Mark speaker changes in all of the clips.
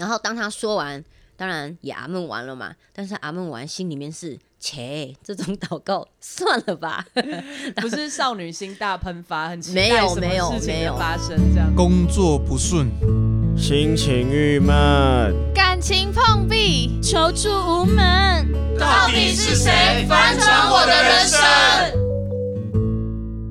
Speaker 1: 然后当他说完，当然也阿闷完了嘛，但是阿闷完心里面是。切，这种祷告算了吧，
Speaker 2: 不是少女心大喷发，很
Speaker 1: 没有没有没有
Speaker 2: 发生这样。
Speaker 3: 工作不顺，
Speaker 4: 心情郁闷，
Speaker 5: 感情碰壁，求助无门，
Speaker 6: 到底是谁翻转我的人生？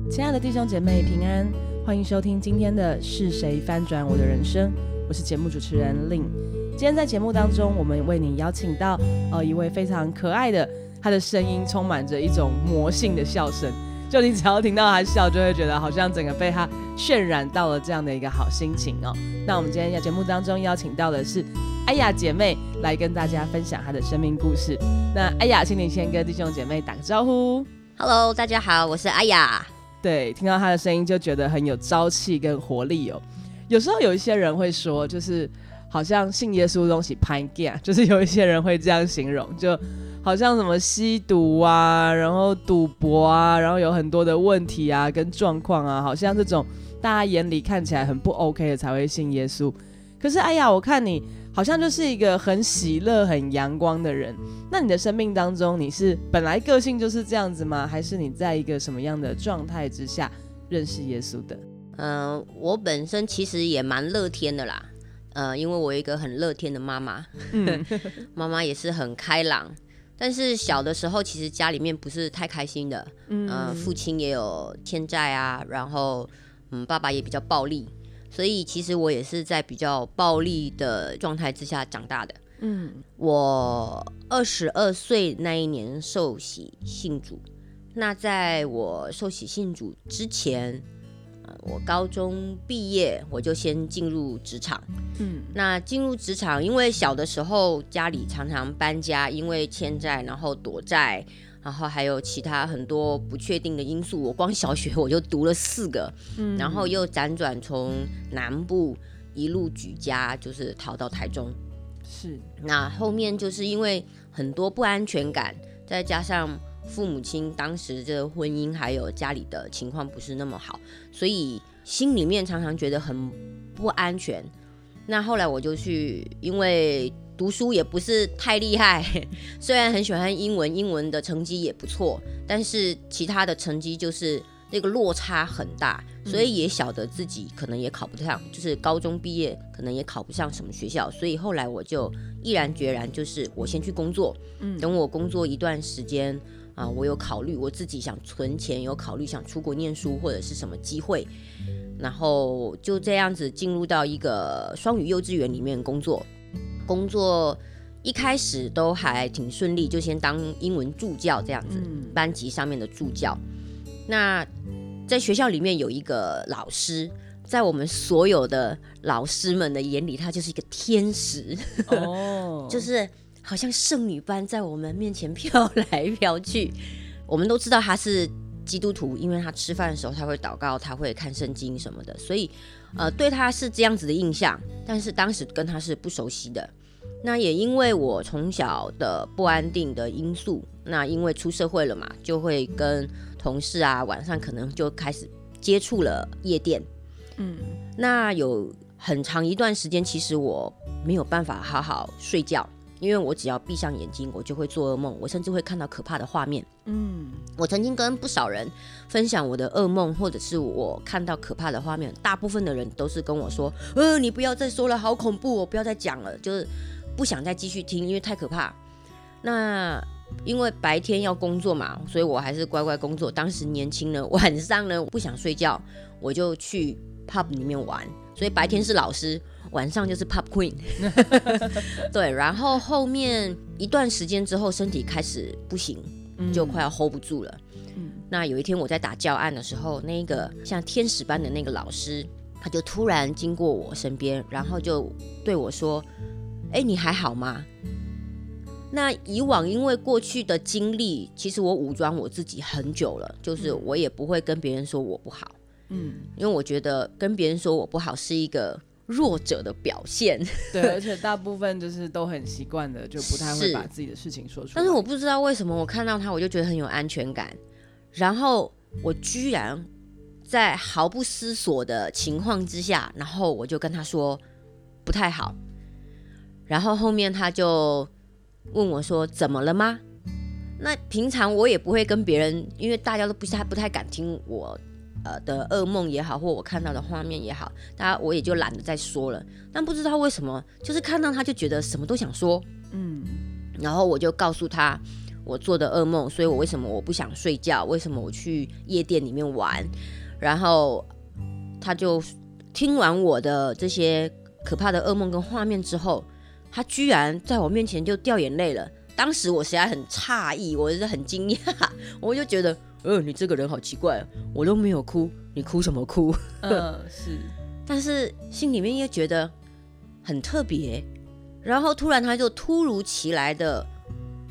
Speaker 2: 亲爱的弟兄姐妹平安，欢迎收听今天的是谁翻转我的人生？我是节目主持人令。今天在节目当中，我们为你邀请到呃一位非常可爱的。他的声音充满着一种魔性的笑声，就你只要听到他笑，就会觉得好像整个被他渲染到了这样的一个好心情哦。那我们今天在节目当中邀请到的是艾雅姐妹来跟大家分享她的生命故事。那艾雅，请你先跟弟兄姐妹打个招呼。
Speaker 1: Hello，大家好，我是艾雅。
Speaker 2: 对，听到她的声音就觉得很有朝气跟活力哦。有时候有一些人会说，就是好像信耶稣的东西拍 g 就是有一些人会这样形容，就。好像什么吸毒啊，然后赌博啊，然后有很多的问题啊，跟状况啊，好像这种大家眼里看起来很不 OK 的才会信耶稣。可是，哎呀，我看你好像就是一个很喜乐、很阳光的人。那你的生命当中，你是本来个性就是这样子吗？还是你在一个什么样的状态之下认识耶稣的？
Speaker 1: 嗯，我本身其实也蛮乐天的啦。呃，因为我有一个很乐天的妈妈，妈妈也是很开朗。但是小的时候，其实家里面不是太开心的，嗯，父亲也有欠债啊，然后，嗯，爸爸也比较暴力，所以其实我也是在比较暴力的状态之下长大的。嗯，我二十二岁那一年受洗信主，那在我受洗信主之前。我高中毕业，我就先进入职场。嗯，那进入职场，因为小的时候家里常常搬家，因为欠债，然后躲债，然后还有其他很多不确定的因素。我光小学我就读了四个，嗯，然后又辗转从南部一路举家，就是逃到台中。
Speaker 2: 是，
Speaker 1: 那后面就是因为很多不安全感，再加上。父母亲当时这个婚姻还有家里的情况不是那么好，所以心里面常常觉得很不安全。那后来我就去，因为读书也不是太厉害，虽然很喜欢英文，英文的成绩也不错，但是其他的成绩就是那个落差很大，所以也晓得自己可能也考不上，就是高中毕业可能也考不上什么学校，所以后来我就毅然决然，就是我先去工作，嗯，等我工作一段时间。啊，我有考虑我自己想存钱，有考虑想出国念书或者是什么机会，然后就这样子进入到一个双语幼稚园里面工作。工作一开始都还挺顺利，就先当英文助教这样子，班级上面的助教。那在学校里面有一个老师，在我们所有的老师们的眼里，他就是一个天使哦，就是。好像圣女般在我们面前飘来飘去，我们都知道他是基督徒，因为他吃饭的时候他会祷告，他会看圣经什么的，所以呃对他是这样子的印象。但是当时跟他是不熟悉的，那也因为我从小的不安定的因素，那因为出社会了嘛，就会跟同事啊晚上可能就开始接触了夜店，嗯，那有很长一段时间，其实我没有办法好好睡觉。因为我只要闭上眼睛，我就会做噩梦，我甚至会看到可怕的画面。嗯，我曾经跟不少人分享我的噩梦，或者是我看到可怕的画面，大部分的人都是跟我说：“呃，你不要再说了，好恐怖，我不要再讲了，就是不想再继续听，因为太可怕。”那因为白天要工作嘛，所以我还是乖乖工作。当时年轻呢，晚上呢不想睡觉，我就去 pub 里面玩，所以白天是老师。晚上就是 pop queen，对，然后后面一段时间之后，身体开始不行，就快要 hold 不住了。嗯那有一天我在打教案的时候，那个像天使般的那个老师，他就突然经过我身边，然后就对我说：“哎，你还好吗？”那以往因为过去的经历，其实我武装我自己很久了，就是我也不会跟别人说我不好，嗯，因为我觉得跟别人说我不好是一个。弱者的表现，
Speaker 2: 对，而且大部分就是都很习惯的，就不太会把自己的事情说出来。
Speaker 1: 但是我不知道为什么，我看到他，我就觉得很有安全感。然后我居然在毫不思索的情况之下，然后我就跟他说不太好。然后后面他就问我说：“怎么了吗？”那平常我也不会跟别人，因为大家都不太不太敢听我呃的噩梦也好，或我看到的画面也好，大家我也就懒得再说了。但不知道为什么，就是看到他就觉得什么都想说，嗯，然后我就告诉他我做的噩梦，所以我为什么我不想睡觉，为什么我去夜店里面玩，然后他就听完我的这些可怕的噩梦跟画面之后。他居然在我面前就掉眼泪了，当时我实在很诧异，我是很惊讶，我就觉得，呃，你这个人好奇怪，我都没有哭，你哭什么哭？
Speaker 2: 嗯，是，
Speaker 1: 但是心里面又觉得很特别，然后突然他就突如其来的，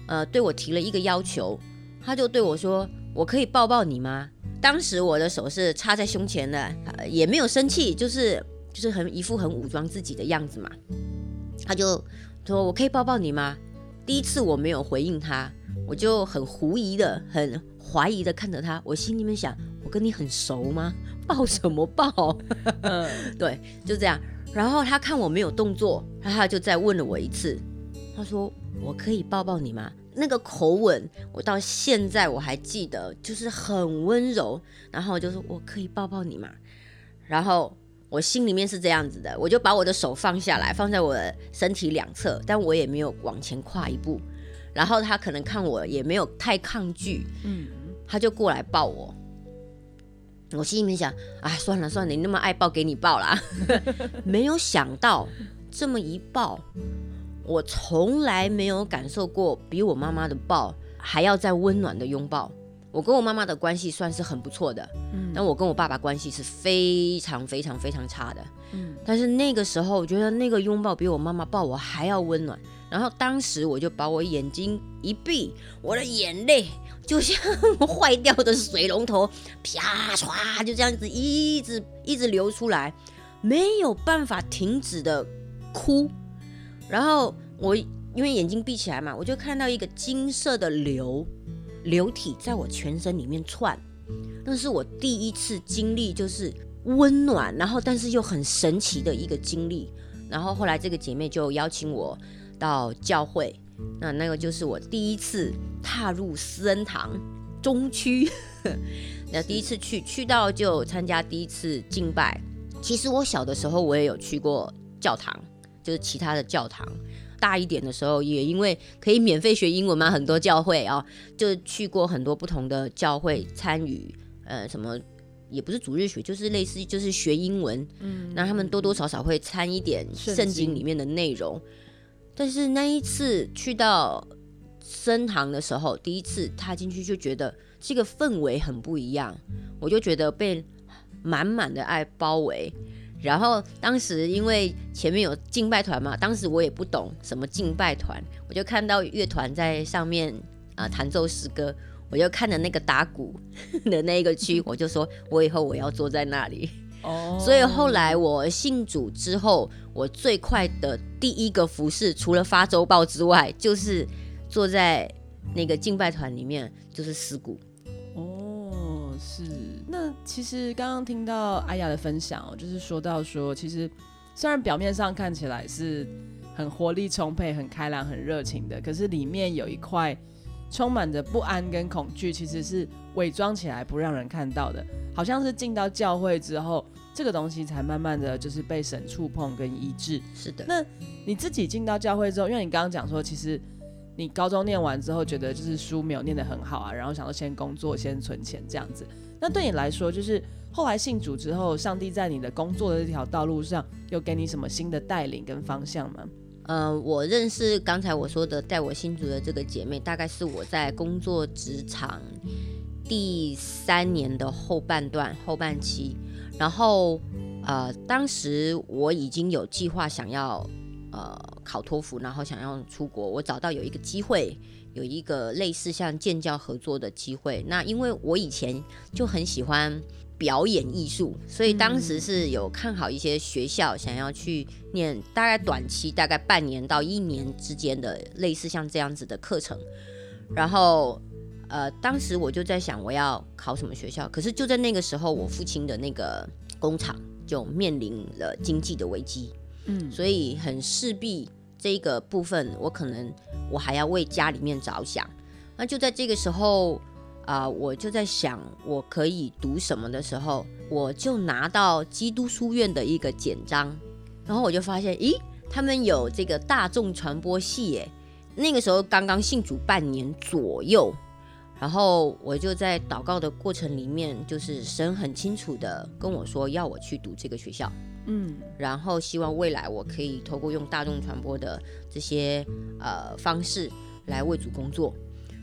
Speaker 1: 呃，对我提了一个要求，他就对我说，我可以抱抱你吗？当时我的手是插在胸前的，也没有生气，就是就是很一副很武装自己的样子嘛。他就说：“我可以抱抱你吗？”第一次我没有回应他，我就很狐疑的、很怀疑的看着他。我心里面想：我跟你很熟吗？抱什么抱？对，就这样。然后他看我没有动作，然后他就再问了我一次。他说：“我可以抱抱你吗？”那个口吻，我到现在我还记得，就是很温柔。然后就说：“我可以抱抱你吗？”然后。我心里面是这样子的，我就把我的手放下来，放在我的身体两侧，但我也没有往前跨一步。然后他可能看我也没有太抗拒，嗯，他就过来抱我。我心里面想，哎，算了算了，你那么爱抱，给你抱啦。没有想到这么一抱，我从来没有感受过比我妈妈的抱还要再温暖的拥抱。我跟我妈妈的关系算是很不错的，嗯，但我跟我爸爸关系是非常非常非常差的，嗯，但是那个时候我觉得那个拥抱比我妈妈抱我还要温暖，然后当时我就把我眼睛一闭，我的眼泪就像 坏掉的水龙头，啪唰就这样子一直一直流出来，没有办法停止的哭，然后我因为眼睛闭起来嘛，我就看到一个金色的流。流体在我全身里面窜，那是我第一次经历，就是温暖，然后但是又很神奇的一个经历。然后后来这个姐妹就邀请我到教会，那那个就是我第一次踏入思恩堂中区，那第一次去，去到就参加第一次敬拜。其实我小的时候我也有去过教堂，就是其他的教堂。大一点的时候，也因为可以免费学英文嘛，很多教会啊，就去过很多不同的教会参与，呃，什么也不是主日学，就是类似就是学英文，嗯，那他们多多少少会参一点圣经里面的内容。但是那一次去到升堂的时候，第一次踏进去就觉得这个氛围很不一样，我就觉得被满满的爱包围。然后当时因为前面有敬拜团嘛，当时我也不懂什么敬拜团，我就看到乐团在上面啊弹奏诗歌，我就看着那个打鼓 的那一个区，我就说我以后我要坐在那里。哦，所以后来我信主之后，我最快的第一个服饰，除了发周报之外，就是坐在那个敬拜团里面，就是尸鼓。
Speaker 2: 是，那其实刚刚听到阿雅的分享哦，就是说到说，其实虽然表面上看起来是很活力充沛、很开朗、很热情的，可是里面有一块充满着不安跟恐惧，其实是伪装起来不让人看到的。好像是进到教会之后，这个东西才慢慢的就是被神触碰跟医治。
Speaker 1: 是的，
Speaker 2: 那你自己进到教会之后，因为你刚刚讲说，其实。你高中念完之后，觉得就是书没有念得很好啊，然后想要先工作、先存钱这样子。那对你来说，就是后来信主之后，上帝在你的工作的这条道路上，又给你什么新的带领跟方向吗？
Speaker 1: 嗯，我认识刚才我说的带我信主的这个姐妹，大概是我在工作职场第三年的后半段后半期。然后，呃，当时我已经有计划想要。呃，考托福，然后想要出国，我找到有一个机会，有一个类似像建教合作的机会。那因为我以前就很喜欢表演艺术，所以当时是有看好一些学校，想要去念大概短期，大概半年到一年之间的类似像这样子的课程。然后，呃，当时我就在想，我要考什么学校？可是就在那个时候，我父亲的那个工厂就面临了经济的危机。嗯，所以很势必这个部分，我可能我还要为家里面着想。那就在这个时候啊、我就在想我可以读什么的时候，我就拿到基督书院的一个简章，然后我就发现，咦，他们有这个大众传播系耶。那个时候刚刚信主半年左右，然后我就在祷告的过程里面，就是神很清楚的跟我说要我去读这个学校。
Speaker 2: 嗯
Speaker 1: 然后希望未来我可以透过用大众传播的这些呃方式来为主工作，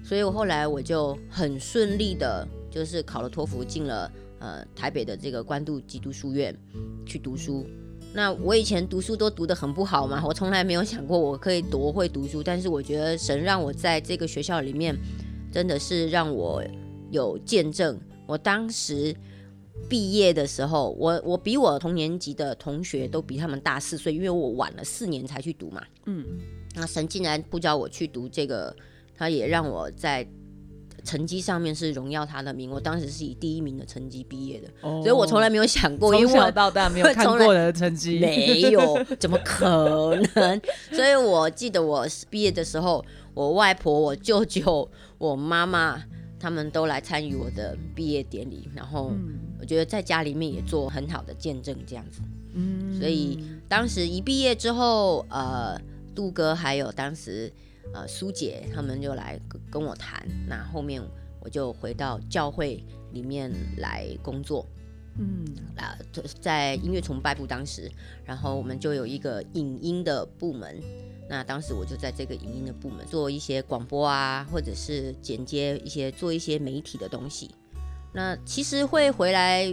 Speaker 1: 所以我后来我就很顺利的，就是考了托福进了呃台北的这个关渡基督书院去读书。那我以前读书都读得很不好嘛，我从来没有想过我可以多会读书，但是我觉得神让我在这个学校里面，真的是让我有见证。我当时毕业的时候，我我比我同年级的同学都比他们大四岁，因为我晚了四年才去读嘛。
Speaker 2: 嗯，
Speaker 1: 那神竟然不叫我去读这个，他也让我在成绩上面是荣耀他的名。我当时是以第一名的成绩毕业的，
Speaker 2: 哦
Speaker 1: 所以我从来没有想过，因
Speaker 2: 从小
Speaker 1: 为我
Speaker 2: 到大没有 看过的成绩，
Speaker 1: 没有，怎么可能？所以我记得我毕业的时候，我外婆、我舅舅、我妈妈他们都来参与我的毕业典礼，然后
Speaker 2: 嗯
Speaker 1: 我觉得在家里面也做很好的见证，这样子。
Speaker 2: 嗯
Speaker 1: 所以当时一毕业之后，呃，杜哥还有当时呃苏姐他们就来跟跟我谈，那后面我就回到教会里面来工作。
Speaker 2: 嗯
Speaker 1: 啊，在音乐崇拜部当时，然后我们就有一个影音的部门。那当时我就在这个影音的部门做一些广播啊，或者是剪接一些做一些媒体的东西。那其实会回来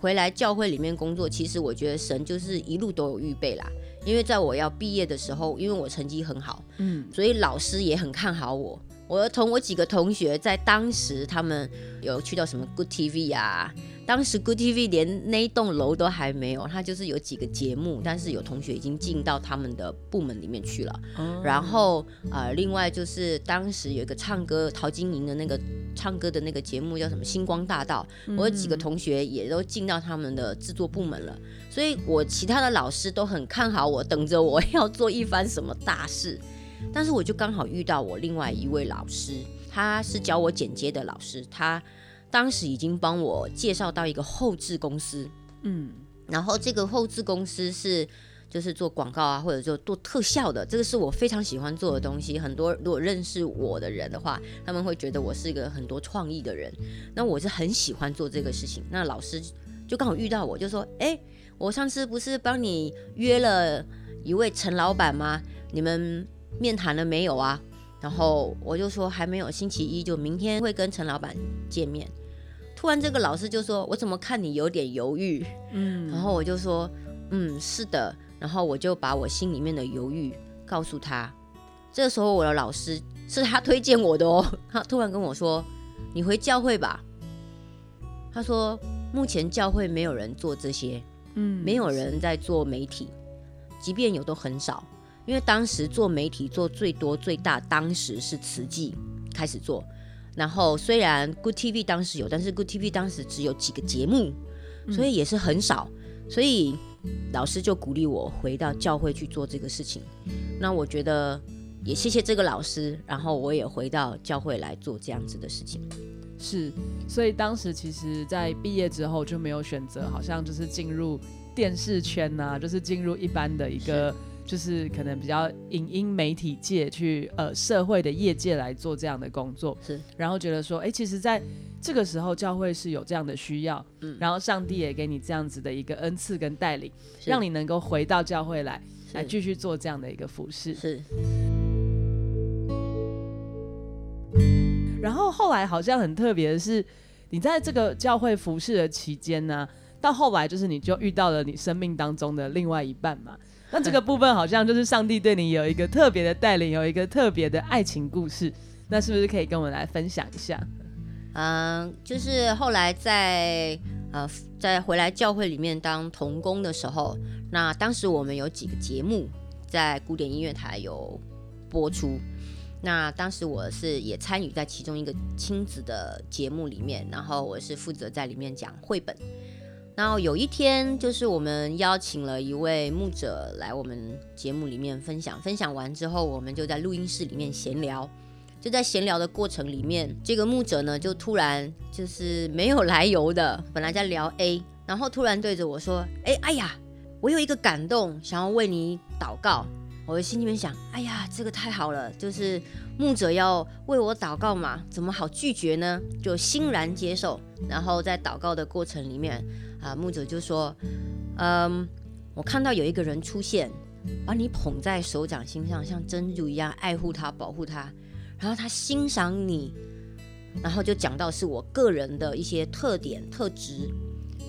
Speaker 1: 回来教会里面工作，其实我觉得神就是一路都有预备啦。因为在我要毕业的时候，因为我成绩很好，
Speaker 2: 嗯
Speaker 1: 所以老师也很看好我。我同我几个同学在当时，他们有去到什么 Good TV 啊，当时 Good TV 连那一栋楼都还没有，它就是有几个节目，但是有同学已经进到他们的部门里面去了。
Speaker 2: 哦
Speaker 1: 然后呃，另外就是当时有一个唱歌陶晶莹的那个唱歌的那个节目叫什么《星光大道》，我有几个同学也都进到他们的制作部门了，所以我其他的老师都很看好我，等着我要做一番什么大事。但是我就刚好遇到我另外一位老师，他是教我剪接的老师，他当时已经帮我介绍到一个后置公司，
Speaker 2: 嗯
Speaker 1: 然后这个后置公司是就是做广告啊，或者做做特效的，这个是我非常喜欢做的东西。很多如果认识我的人的话，他们会觉得我是一个很多创意的人。那我是很喜欢做这个事情。那老师就刚好遇到我，就说：“哎，我上次不是帮你约了一位陈老板吗？你们面谈了没有啊？”然后我就说还没有，星期一就明天会跟陈老板见面。突然这个老师就说：“我怎么看你有点犹豫？”
Speaker 2: 嗯
Speaker 1: 然后我就说，嗯，是的。然后我就把我心里面的犹豫告诉他。这个时候我的老师是他推荐我的哦，他突然跟我说：“你回教会吧。”他说：“目前教会没有人做这些，
Speaker 2: 嗯
Speaker 1: 没有人在做媒体，即便有都很少。因为当时做媒体做最多最大，当时是慈济开始做。然后虽然 Good TV 当时有，但是 Good TV 当时只有几个节目，所以也是很少。所以老师就鼓励我回到教会去做这个事情。那我觉得也谢谢这个老师，然后我也回到教会来做这样子的事情。
Speaker 2: 是，所以当时其实，在毕业之后就没有选择，好像就是进入电视圈呐、就是进入一般的一个，就是可能比较影音媒体界去呃社会的业界来做这样的工作，
Speaker 1: 是，
Speaker 2: 然后觉得说，哎、其实在这个时候教会是有这样的需要，
Speaker 1: 嗯。
Speaker 2: 然后上帝也给你这样子的一个恩赐跟带领，让你能够回到教会来，来继续做这样的一个服饰。
Speaker 1: 是。
Speaker 2: 然后后来好像很特别的是，你在这个教会服侍的期间呢，到后来就是你就遇到了你生命当中的另外一半嘛。那这个部分好像就是上帝对你有一个特别的带领，有一个特别的爱情故事。那是不是可以跟我们来分享一下？
Speaker 1: 嗯，就是后来在呃在回来教会里面当童工的时候，那当时我们有几个节目在古典音乐台有播出。那当时我是也参与在其中一个亲子的节目里面，然后我是负责在里面讲绘本。然后有一天，就是我们邀请了一位牧者来我们节目里面分享。分享完之后，我们就在录音室里面闲聊。就在闲聊的过程里面，这个牧者呢，就突然就是没有来由的，本来在聊 A，然后突然对着我说：“哎，哎呀，我有一个感动，想要为你祷告。”我的心里面想：“哎呀，这个太好了，就是牧者要为我祷告嘛，怎么好拒绝呢？就欣然接受。然后在祷告的过程里面。啊，牧者就说：“嗯，我看到有一个人出现，把你捧在手掌心上，像珍珠一样爱护他、保护他。然后他欣赏你，然后就讲到是我个人的一些特点、特质。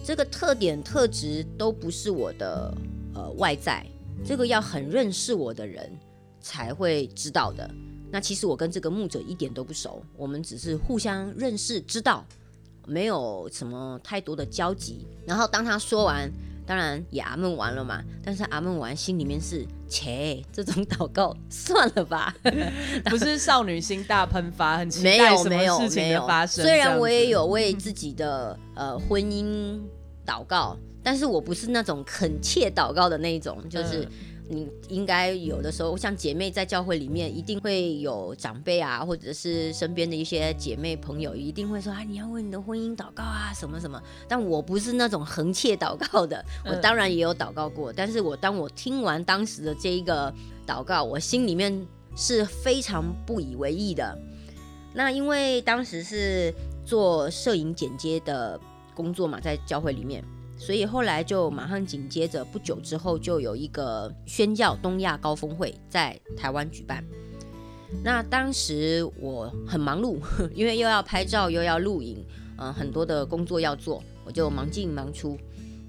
Speaker 1: 这个特点、特质都不是我的呃外在，这个要很认识我的人才会知道的。那其实我跟这个牧者一点都不熟，我们只是互相认识、知道。”没有什么太多的交集，然后当他说完，当然也阿闷完了嘛。但是阿闷完心里面是切，这种祷告算了吧，
Speaker 2: 不是少女心大喷发，很期待什么事情的发生。
Speaker 1: 虽然我也有为自己的呃婚姻祷告，但是我不是那种恳切祷告的那一种，就是。你应该有的时候，像姐妹在教会里面，一定会有长辈啊，或者是身边的一些姐妹朋友，一定会说啊，你要为你的婚姻祷告啊，什么什么。但我不是那种横切祷告的，我当然也有祷告过，但是我当我听完当时的这一个祷告，我心里面是非常不以为意的。那因为当时是做摄影剪接的工作嘛，在教会里面。所以后来就马上紧接着不久之后就有一个宣教东亚高峰会在台湾举办。那当时我很忙碌，因为又要拍照又要录影，嗯，很多的工作要做，我就忙进忙出。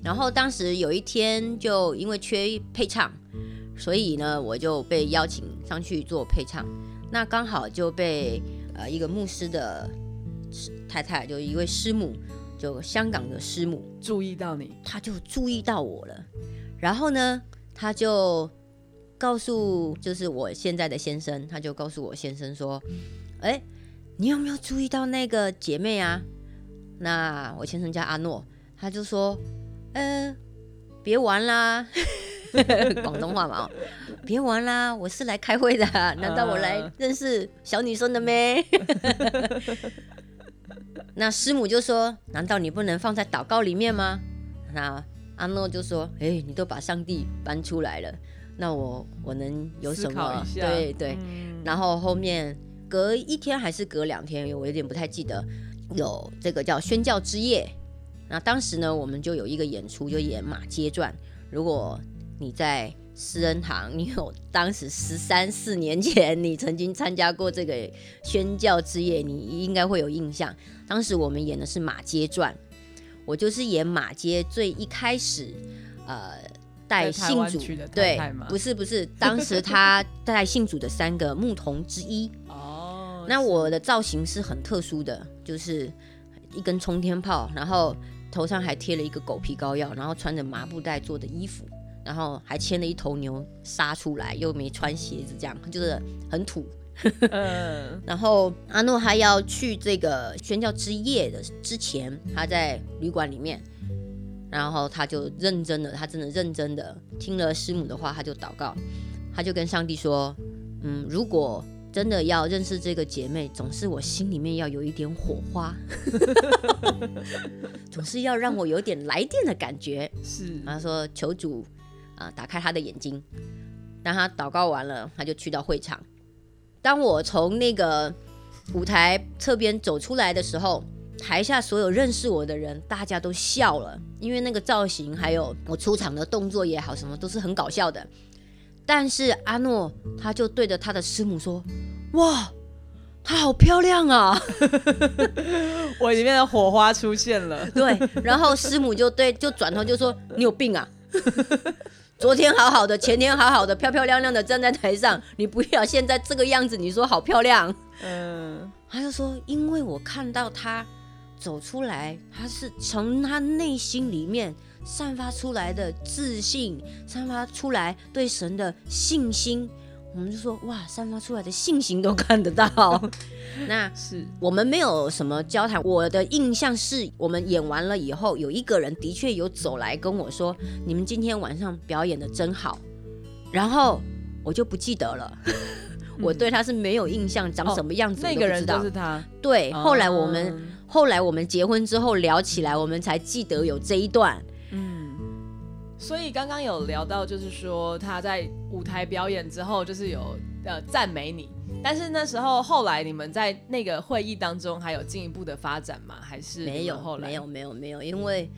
Speaker 1: 然后当时有一天就因为缺配唱，所以呢我就被邀请上去做配唱。那刚好就被呃一个牧师的太太，就一位师母。就香港的师母。
Speaker 2: 注意到你，
Speaker 1: 他就注意到我了，然后呢，他就告诉就是我现在的先生，他就告诉我先生说：“哎，你有没有注意到那个姐妹啊？”那我先生叫阿诺，他就说：“嗯，别玩啦，广东话嘛哦，别玩啦，我是来开会的，难道我来认识小女生的咩？” 那师母就说：“难道你不能放在祷告里面吗？”那阿诺就说：“哎，你都把上帝搬出来了，那我我能有什么？对对。然后后面隔一天还是隔两天，我有点不太记得，有这个叫宣教之夜。那当时呢，我们就有一个演出，就演马街传。如果你在私人堂，你有当时十三四年前，你曾经参加过这个宣教之夜，你应该会有印象。当时我们演的是《马街传》，我就是演马街最一开始，呃，带信主对，不是不是，当时他 带信主的三个牧童之一。哦，那我的造型是很特殊的，就是一根冲天炮，然后头上还贴了一个狗皮膏药，然后穿着麻布袋做的衣服。然后还牵了一头牛杀出来，又没穿鞋子，这样就是很土。嗯。然后阿诺还要去这个宣教之夜的之前，他在旅馆里面，然后他就认真的，他真的认真的听了师母的话，他就祷告，他就跟上帝说：“嗯，如果真的要认识这个姐妹，总是我心里面要有一点火花，总是要让我有点来电的感觉。”
Speaker 2: 是。
Speaker 1: 他说：“求主。”啊！打开他的眼睛，当他祷告完了，他就去到会场。当我从那个舞台侧边走出来的时候，台下所有认识我的人，大家都笑了，因为那个造型还有我出场的动作也好，什么都是很搞笑的。但是阿诺他就对着他的师母说：“哇，她好漂亮啊！”
Speaker 2: 我里面的火花出现了。
Speaker 1: 对，然后师母就对，就转头就说：“你有病啊！”昨天好好的，前天好好的，漂漂亮亮的站在台上，你不要现在这个样子。你说好漂亮，嗯，他就说，因为我看到他走出来，他是从他内心里面散发出来的自信，散发出来对神的信心，我们就说哇，散发出来的信心都看得到。那
Speaker 2: 是
Speaker 1: 我们没有什么交谈，我的印象是我们演完了以后，有一个人的确有走来跟我说：“你们今天晚上表演的真好。”然后我就不记得了，我对他是没有印象，长什么样子、
Speaker 2: 那个人就是他。
Speaker 1: 对，后来我们、
Speaker 2: 嗯
Speaker 1: 后来我们结婚之后聊起来，我们才记得有这一段。
Speaker 2: 嗯，所以刚刚有聊到，就是说他在舞台表演之后，就是有呃赞美你，但是那时候后来你们在那个会议当中还有进一步的发展吗？还是
Speaker 1: 没有，
Speaker 2: 后来
Speaker 1: 没有，没有，没有，因为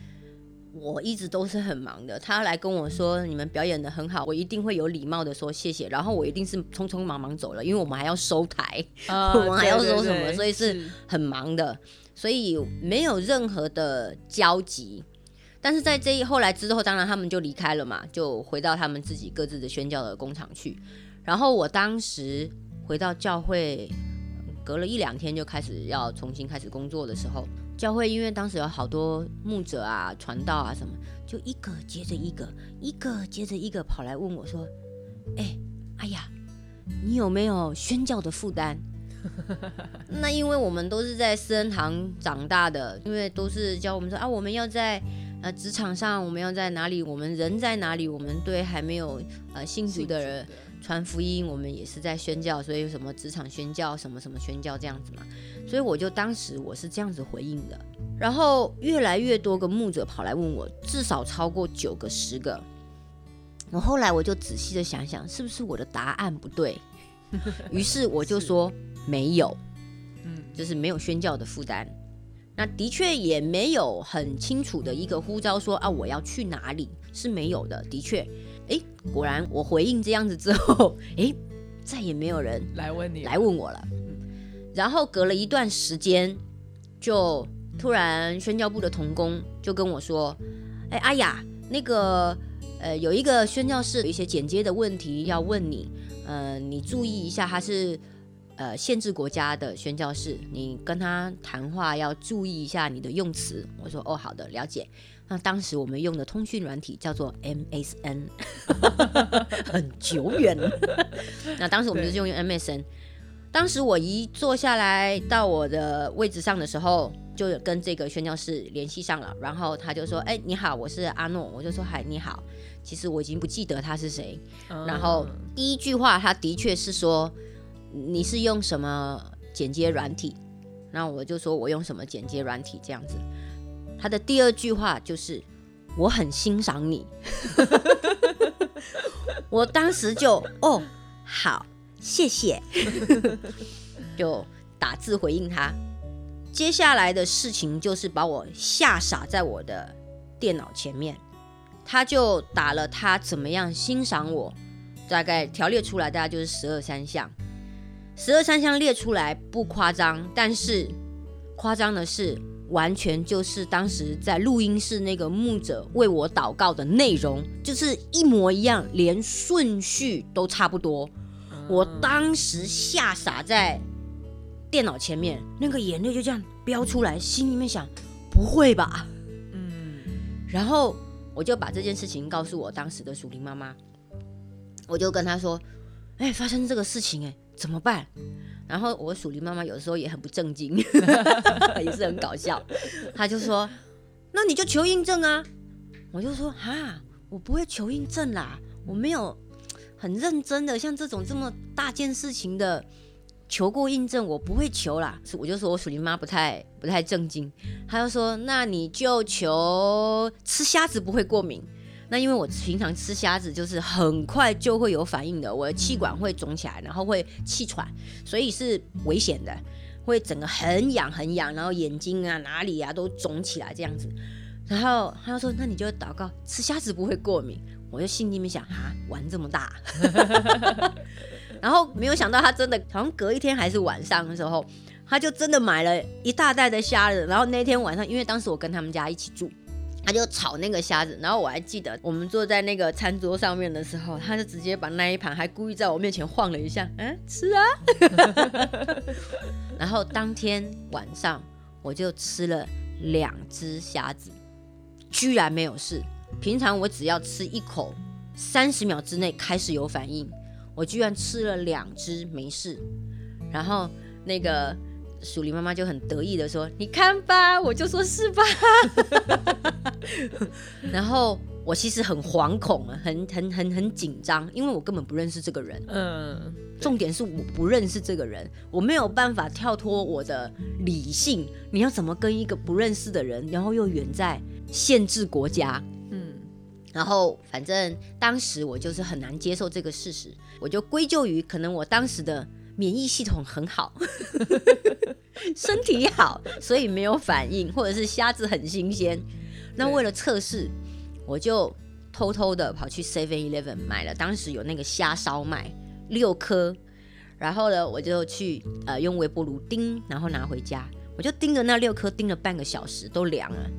Speaker 1: 我一直都是很忙的。他来跟我说你们表演的很好，我一定会有礼貌的说谢谢，然后我一定是匆匆忙忙走了，因为我们还要收台，
Speaker 2: 呃
Speaker 1: 我们还要
Speaker 2: 对对
Speaker 1: 说什么
Speaker 2: 对
Speaker 1: 所以是很忙的，所以没有任何的交集。但是在这一后来之后，当然他们就离开了嘛，就回到他们自己各自的宣教的工厂去。然后我当时回到教会，隔了一两天就开始要重新开始工作的时候，教会因为当时有好多牧者啊、传道啊什么，就一个接着一个，一个接着一个跑来问我说：“哎、哎呀，你有没有宣教的负担？” 那因为我们都是在私恩堂长大的，因为都是教我们说啊，我们要在呃职场上，我们要在哪里，我们人在哪里，我们对还没有呃信主的人传福音，我们也是在宣教，所以什么职场宣教，什么什么宣教这样子嘛。所以我就当时我是这样子回应的，然后越来越多个牧者跑来问我，至少超过九个、十个。我后来我就仔细的想想，是不是我的答案不对？于是我就说没有，
Speaker 2: 嗯
Speaker 1: 就是没有宣教的负担。那的确也没有很清楚的一个呼召说啊我要去哪里是没有的。的确，诶，果然我回应这样子之后，诶，再也没有人
Speaker 2: 来问你
Speaker 1: 来问我了。然后隔了一段时间，就突然宣教部的童工就跟我说：“哎，阿雅，那个呃，有一个宣教士有一些剪接的问题要问你，呃，你注意一下，他是呃限制国家的宣教士，你跟他谈话要注意一下你的用词。”我说：“哦，好的，了解。”那当时我们用的通讯软体叫做 MSN，很久远。那当时我们就是用 MSN。当时我一坐下来到我的位置上的时候，就有跟这个宣教士联系上了，然后他就说：“哎、你好，我是阿诺。”我就说：“嗨，你好。”其实我已经不记得他是谁。
Speaker 2: 嗯
Speaker 1: 然后第一句话，他的确是说：“你是用什么剪接软体？”那我就说我用什么剪接软体这样子。他的第二句话就是：“我很欣赏你。”我当时就哦好，谢谢，就打字回应他。接下来的事情就是把我吓傻在我的电脑前面，他就打了他怎么样欣赏我，大概条列出来，大概就是十二三项。十二三项列出来不夸张，但是夸张的是，完全就是当时在录音室那个牧者为我祷告的内容，就是一模一样，连顺序都差不多。我当时吓傻在电脑前面，那个眼泪就这样飙出来，心里面想：不会吧？
Speaker 2: 嗯
Speaker 1: 然后我就把这件事情告诉我当时的属灵妈妈，我就跟她说：“哎、发生这个事情、哎，怎么办？”然后我鼠林妈妈有时候也很不正经，也是很搞笑，她就说：“那你就求印证啊！”我就说：“哈，我不会求印证啦，我没有很认真的像这种这么大件事情的。”求过印证，我不会求啦。我就说我鼠林妈不太不太正经，她就说那你就求吃虾子不会过敏。那因为我平常吃虾子就是很快就会有反应的，我的气管会肿起来，然后会气喘，所以是危险的，会整个很痒很痒，然后眼睛啊哪里啊都肿起来这样子。然后他就说那你就祷告吃虾子不会过敏。我就心里面想啊玩这么大。然后没有想到他真的好像隔一天还是晚上的时候，他就真的买了一大袋的虾子。然后那天晚上，因为当时我跟他们家一起住，他就炒那个虾子。然后我还记得我们坐在那个餐桌上面的时候，他就直接把那一盘还故意在我面前晃了一下，嗯，吃啊。然后当天晚上我就吃了两只虾子，居然没有事。平常我只要吃一口，三十秒之内开始有反应。我我居然吃了两只没事。然后那个鼠狸妈妈就很得意的说：“你看吧，我就说是吧。” 然后我其实很惶恐啊，很很很很紧张，因为我根本不认识这个人。
Speaker 2: 嗯，
Speaker 1: 重点是我不认识这个人，我没有办法跳脱我的理性。你要怎么跟一个不认识的人，然后又远在限制国家？
Speaker 2: 嗯，
Speaker 1: 然后反正当时我就是很难接受这个事实，我就归咎于可能我当时的免疫系统很好，身体好，所以没有反应，或者是虾子很新鲜。那为了测试，我就偷偷的跑去 Seven Eleven 买了，当时有那个虾烧麦六颗，然后呢，我就去呃用微波炉叮，然后拿回家，我就叮着那六颗叮了半个小时，都凉了。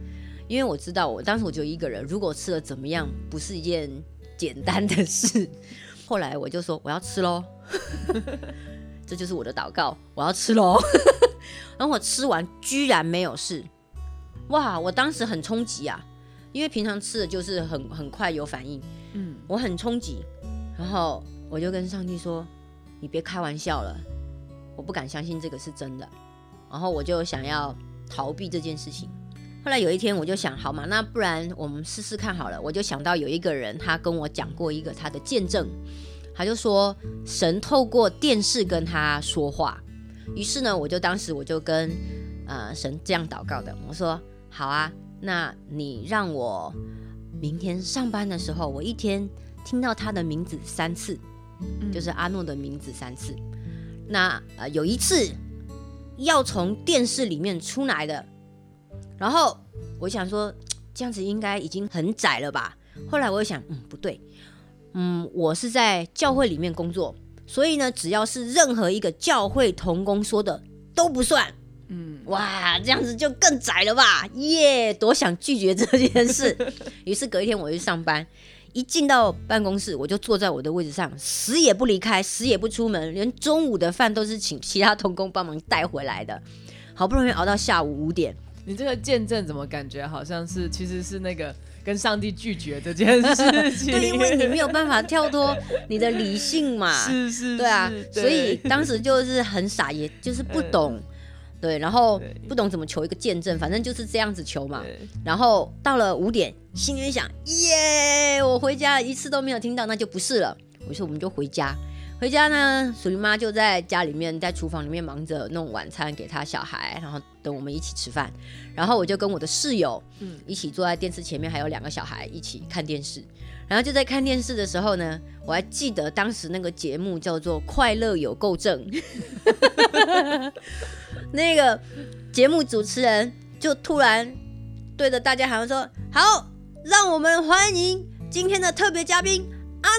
Speaker 1: 因为我知道，我当时我就一个人，如果吃了怎么样，不是一件简单的事。后来我就说我要吃喽，这就是我的祷告，我要吃喽。然后我吃完居然没有事，哇！我当时很冲击啊，因为平常吃的就是很很快有反应，
Speaker 2: 嗯，
Speaker 1: 我很冲击。然后我就跟上帝说：“你别开玩笑了，我不敢相信这个是真的。”然后我就想要逃避这件事情。后来有一天，我就想，好嘛，那不然我们试试看好了。我就想到有一个人，他跟我讲过一个他的见证，他就说神透过电视跟他说话。于是呢，我就当时我就跟呃神这样祷告的，我说好啊，那你让我明天上班的时候，我一天听到他的名字三次，就是阿诺的名字三次。那呃有一次要从电视里面出来的。然后我想说，这样子应该已经很窄了吧？后来我又想，嗯，不对，嗯，我是在教会里面工作，所以呢，只要是任何一个教会同工说的都不算。嗯，哇，这样子就更窄了吧？耶，多想拒绝这件事。于是隔一天我去上班，一进到办公室，我就坐在我的位置上，死也不离开，死也不出门，连中午的饭都是请其他同工帮忙带回来的。好不容易熬到下午五点。
Speaker 2: 你这个见证怎么感觉好像是其实是那个跟上帝拒绝这件事情？
Speaker 1: 对，因为你没有办法跳脱你的理性嘛。
Speaker 2: 是是，
Speaker 1: 对啊，所以当时就是很傻，也就是不懂，对，然后不懂怎么求一个见证，反正就是这样子求嘛。然后到了五点，心里想，耶，我回家一次都没有听到，那就不是了。于是我们就回家。回家呢，鼠姨妈就在家里面，在厨房里面忙着弄晚餐给她小孩，然后等我们一起吃饭。然后我就跟我的室友，嗯，一起坐在电视前面，还有两个小孩一起看电视。然后就在看电视的时候呢，我还记得当时那个节目叫做《快乐有够症》，那个节目主持人就突然对着大家喊说：“好，让我们欢迎今天的特别嘉宾阿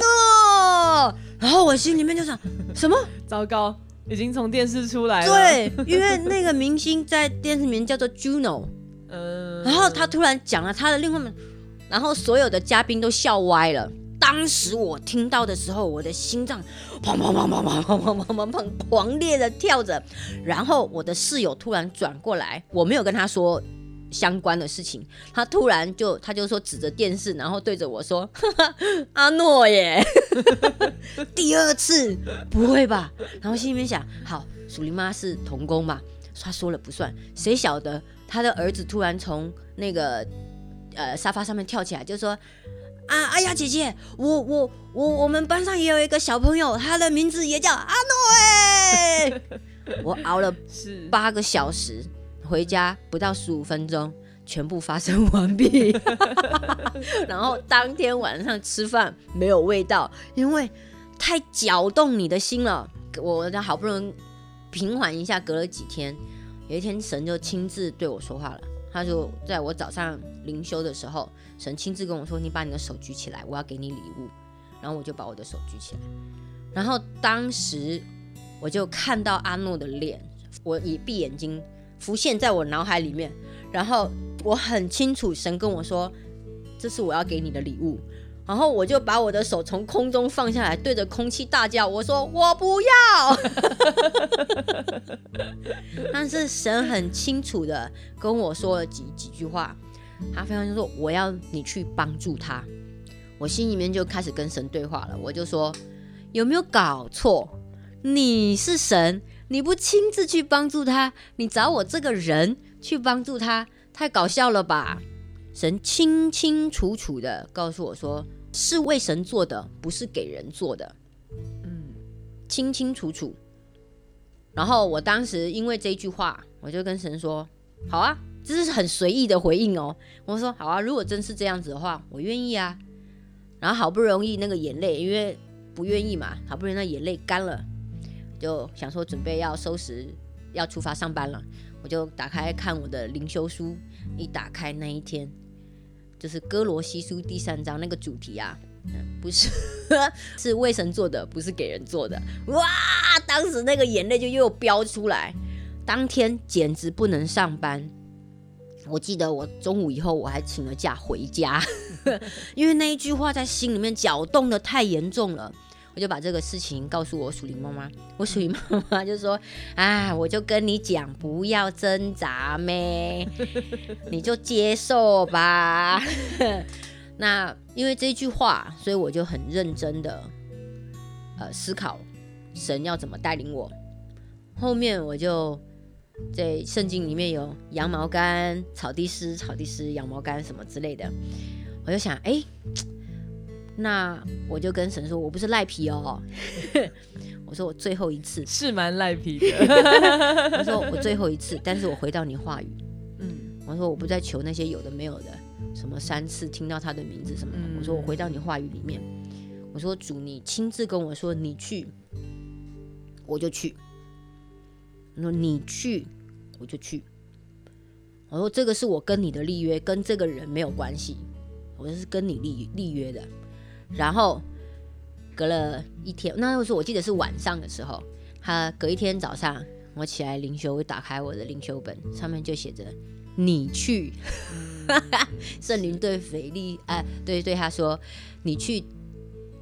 Speaker 1: 诺。”然后我心里面就想，什么？
Speaker 2: 糟糕，已经从电视出来了。
Speaker 1: 对，因为那个明星在电视里面叫做 Juno，嗯，然后他突然讲了他的另外，然后所有的嘉宾都笑歪了。当时我听到的时候，我的心脏砰砰砰砰砰砰砰砰砰砰狂烈的跳着。然后我的室友突然转过来，我没有跟他说。相关的事情，他突然就他就说指着电视，然后对着我说：“ 阿诺耶，第二次不会吧？”然后心里面想：“好，鼠林妈是童工嘛，他说了不算，谁晓得他的儿子突然从那个呃沙发上面跳起来，就说：‘啊，哎呀，姐姐，我我我我们班上也有一个小朋友，他的名字也叫阿诺耶！’ 我熬了是八个小时。”回家不到十五分钟，全部发生完毕。然后当天晚上吃饭没有味道，因为太搅动你的心了。我好不容易平缓一下，隔了几天，有一天神就亲自对我说话了。他就在我早上灵修的时候，神亲自跟我说：“你把你的手举起来，我要给你礼物。”然后我就把我的手举起来，然后当时我就看到阿诺的脸，我一闭眼睛。浮现在我脑海里面，然后我很清楚，神跟我说：“这是我要给你的礼物。”然后我就把我的手从空中放下来，对着空气大叫：“我说我不要！” 但是神很清楚的跟我说了几几句话，他非常就说：“我要你去帮助他。”我心里面就开始跟神对话了，我就说：“有没有搞错？你是神，你不亲自去帮助他，你找我这个人去帮助他，太搞笑了吧？神清清楚楚的告诉我说，是为神做的，不是给人做的。嗯，清清楚楚。然后我当时因为这句话，我就跟神说：“好啊，这是很随意的回应哦。”我说：“好啊，如果真是这样子的话，我愿意啊。”然后好不容易那个眼泪，因为不愿意嘛，好不容易那眼泪干了，就想说准备要收拾，要出发上班了。我就打开看我的灵修书，一打开那一天，就是哥罗西书第三章那个主题啊。不是，是为神做的，不是给人做的。哇！当时那个眼泪就又飙出来，当天简直不能上班。我记得我中午以后我还请了假回家，因为那一句话在心里面搅动的太严重了。我就把这个事情告诉我属灵妈妈，我属灵妈妈就说：“啊，我就跟你讲，不要挣扎咩，你就接受吧。”那因为这句话，所以我就很认真的呃思考神要怎么带领我。后面我就在圣经里面有羊毛干、草地丝、草地丝、羊毛干什么之类的，我就想，哎，那我就跟神说，我不是赖皮哦，我说我最后一次
Speaker 2: 是蛮赖皮的，
Speaker 1: 我说我最后一次，但是我回到你话语，嗯，我说我不再求那些有的没有的。什么三次听到他的名字什么的？我说我回到你话语里面，我说主你亲自跟我说你去，我就去。我说你去，我就去。我说这个是我跟你的立约，跟这个人没有关系，我是跟你立立约的。然后隔了一天，那时候我记得是晚上的时候，他隔一天早上我起来灵修，我打开我的灵修本，上面就写着你去。圣灵对腓力，哎，对对，他说：“你去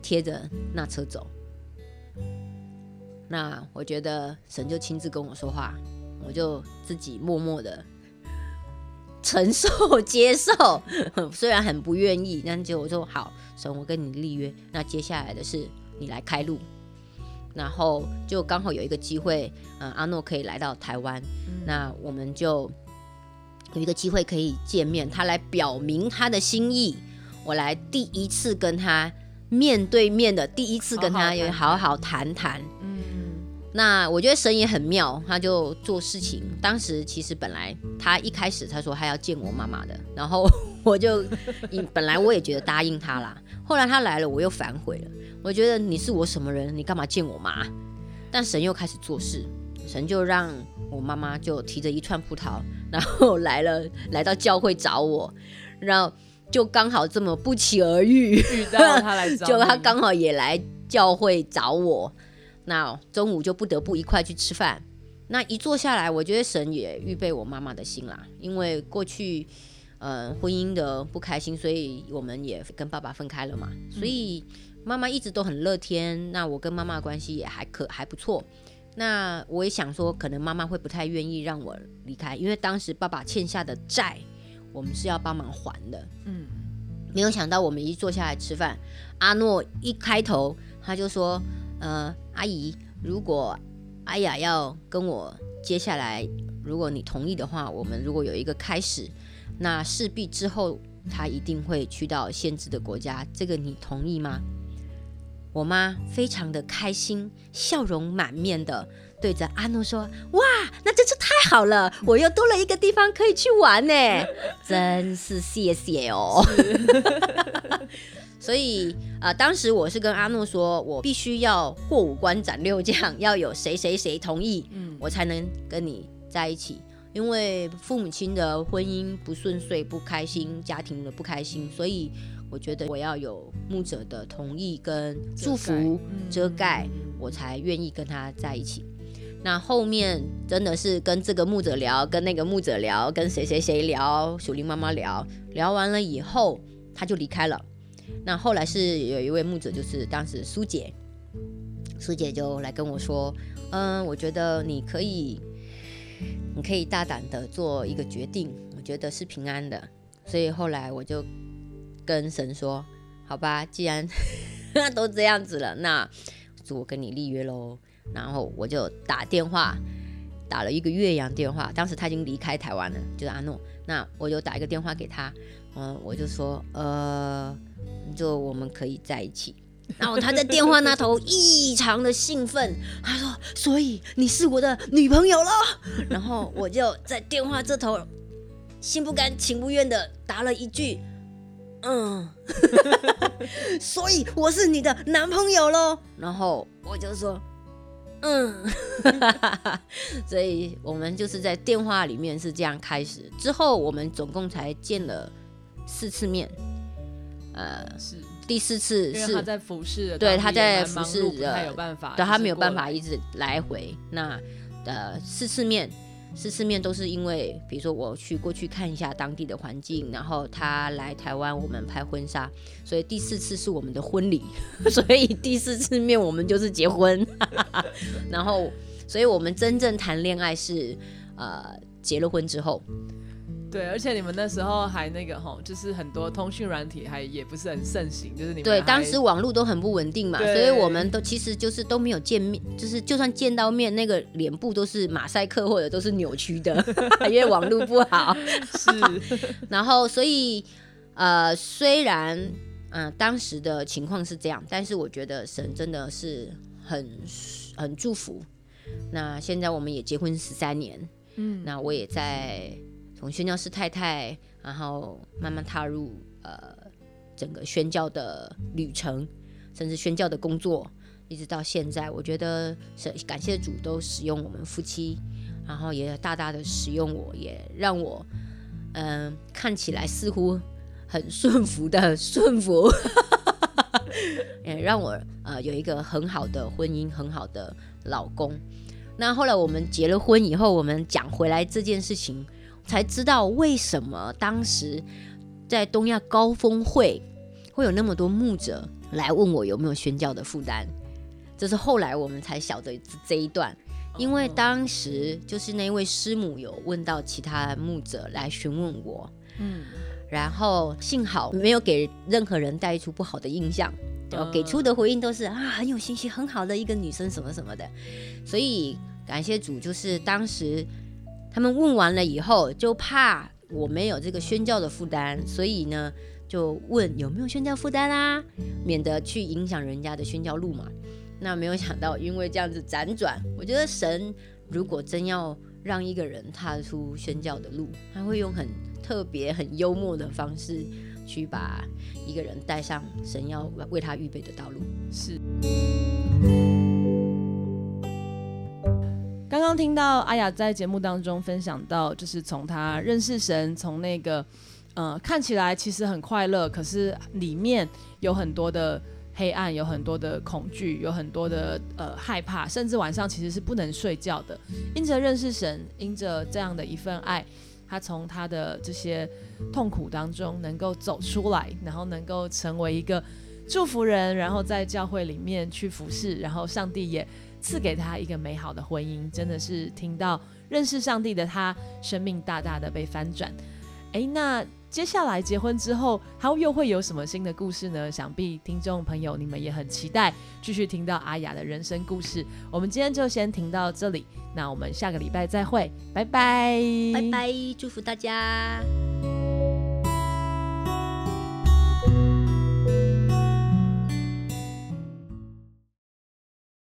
Speaker 1: 贴着那车走。”那我觉得神就亲自跟我说话，我就自己默默的承受 接受，虽然很不愿意，但就我说好，神，我跟你立约。那接下来的是你来开路，然后就刚好有一个机会，嗯，阿诺可以来到台湾，那我们就。有一个机会可以见面，他来表明他的心意，我来第一次跟他面对面的第一次跟他也好好谈谈。嗯，那我觉得神也很妙，他就做事情。当时其实本来他一开始他说他要见我妈妈的，然后我就本来我也觉得答应他啦，后来他来了我又反悔了，我觉得你是我什么人，你干嘛见我妈？但神又开始做事，神就让我妈妈就提着一串葡萄。然后来了，来到教会找我，然后就刚好这么不期而遇，
Speaker 2: 遇到他来找，
Speaker 1: 就他刚好也来教会找我，那中午就不得不一块去吃饭。那一坐下来，我觉得神也预备我妈妈的心啦，因为过去呃婚姻的不开心，所以我们也跟爸爸分开了嘛，所以妈妈一直都很乐天，那我跟妈妈关系也还可还不错。那我也想说，可能妈妈会不太愿意让我离开，因为当时爸爸欠下的债，我们是要帮忙还的。嗯，没有想到我们一坐下来吃饭，阿诺一开头他就说：“呃，阿姨，如果阿雅要跟我接下来，如果你同意的话，我们如果有一个开始，那势必之后她一定会去到限制的国家，这个你同意吗？”我妈非常的开心，笑容满面的对着阿诺说：“哇，那真是太好了，我又多了一个地方可以去玩呢，真是谢谢哦。”所以啊，当时我是跟阿诺说，我必须要过五关斩六将，要有谁谁谁同意，嗯，我才能跟你在一起。因为父母亲的婚姻不顺遂、不开心，家庭的不开心，所以。我觉得我要有牧者的同意跟祝福遮盖，我才愿意跟他在一起。那后面真的是跟这个牧者聊，跟那个牧者聊，跟谁谁谁聊，属灵妈妈聊聊完了以后，他就离开了。那后来是有一位牧者，就是当时苏姐，苏姐就来跟我说：“嗯，我觉得你可以，你可以大胆的做一个决定，我觉得是平安的。”所以后来我就。跟神说：“好吧，既然 都这样子了，那我跟你立约喽。然后我就打电话打了一个岳阳电话，当时他已经离开台湾了，就是阿诺。那我就打一个电话给他，嗯，我就说，呃，就我们可以在一起。然后他在电话那头异常的兴奋，他说：“所以你是我的女朋友了。”然后我就在电话这头心不甘情不愿的答了一句：“嗯。”所以我是你的男朋友喽。然后我就说：“嗯。”所以我们就是在电话里面是这样开始，之后我们总共才见了四次面。
Speaker 2: 呃，是。
Speaker 1: 第四次是
Speaker 2: 他在服侍，
Speaker 1: 对他在服侍，
Speaker 2: 他有办法，
Speaker 1: 对他没有办法一直来回。那呃四次面，四次面都是因为，比如说我去过去看一下当地的环境，然后他来台湾，我们拍婚纱，所以第四次是我们的婚礼，所以第四次面我们就是结婚。然后，所以我们真正谈恋爱是呃结了婚之后。
Speaker 2: 对，而且你们那时候还那个吼，就是很多通讯软体还也不是很盛行，就是你们
Speaker 1: 对当时网络都很不稳定嘛，所以我们都其实就是都没有见面，就是就算见到面，那个脸部都是马赛克或者都是扭曲的，因为网络不好。
Speaker 2: 是，
Speaker 1: 然后所以呃，虽然嗯当时的情况是这样，但是我觉得神真的是很很祝福。那现在我们也结婚十三年，嗯，那我也在。从宣教师太太，然后慢慢踏入呃整个宣教的旅程，甚至宣教的工作，一直到现在，我觉得是感谢主都使用我们夫妻，然后也大大的使用我，也让我嗯看起来似乎很顺服的 顺服，也让我呃有一个很好的婚姻，很好的老公。那后来我们结了婚以后，我们讲回来这件事情。才知道为什么当时在东亚高峰会会有那么多牧者来问我有没有宣教的负担，这是后来我们才晓得这一段。因为当时就是那位师母有问到其他牧者来询问我，嗯，然后幸好没有给任何人带出不好的印象，给出的回应都是啊很有信心、很好的一个女生什么什么的，所以感谢主，就是当时。他们问完了以后，就怕我没有这个宣教的负担，所以呢，就问有没有宣教负担啦，免得去影响人家的宣教路嘛。那没有想到，因为这样子辗转，我觉得神如果真要让一个人踏出宣教的路，他会用很特别、很幽默的方式去把一个人带上神要为他预备的道路。
Speaker 2: 是。刚听到阿雅在节目当中分享到，就是从他认识神，从那个呃看起来其实很快乐，可是里面有很多的黑暗，有很多的恐惧，有很多的呃害怕，甚至晚上其实是不能睡觉的。因着认识神，因着这样的一份爱，他从他的这些痛苦当中能够走出来，然后能够成为一个祝福人，然后在教会里面去服侍，然后上帝也。赐给他一个美好的婚姻，真的是听到认识上帝的他，生命大大的被翻转。哎，那接下来结婚之后，他又会有什么新的故事呢？想必听众朋友你们也很期待继续听到阿雅的人生故事。我们今天就先停到这里，那我们下个礼拜再会，拜拜，
Speaker 1: 拜拜，祝福大家。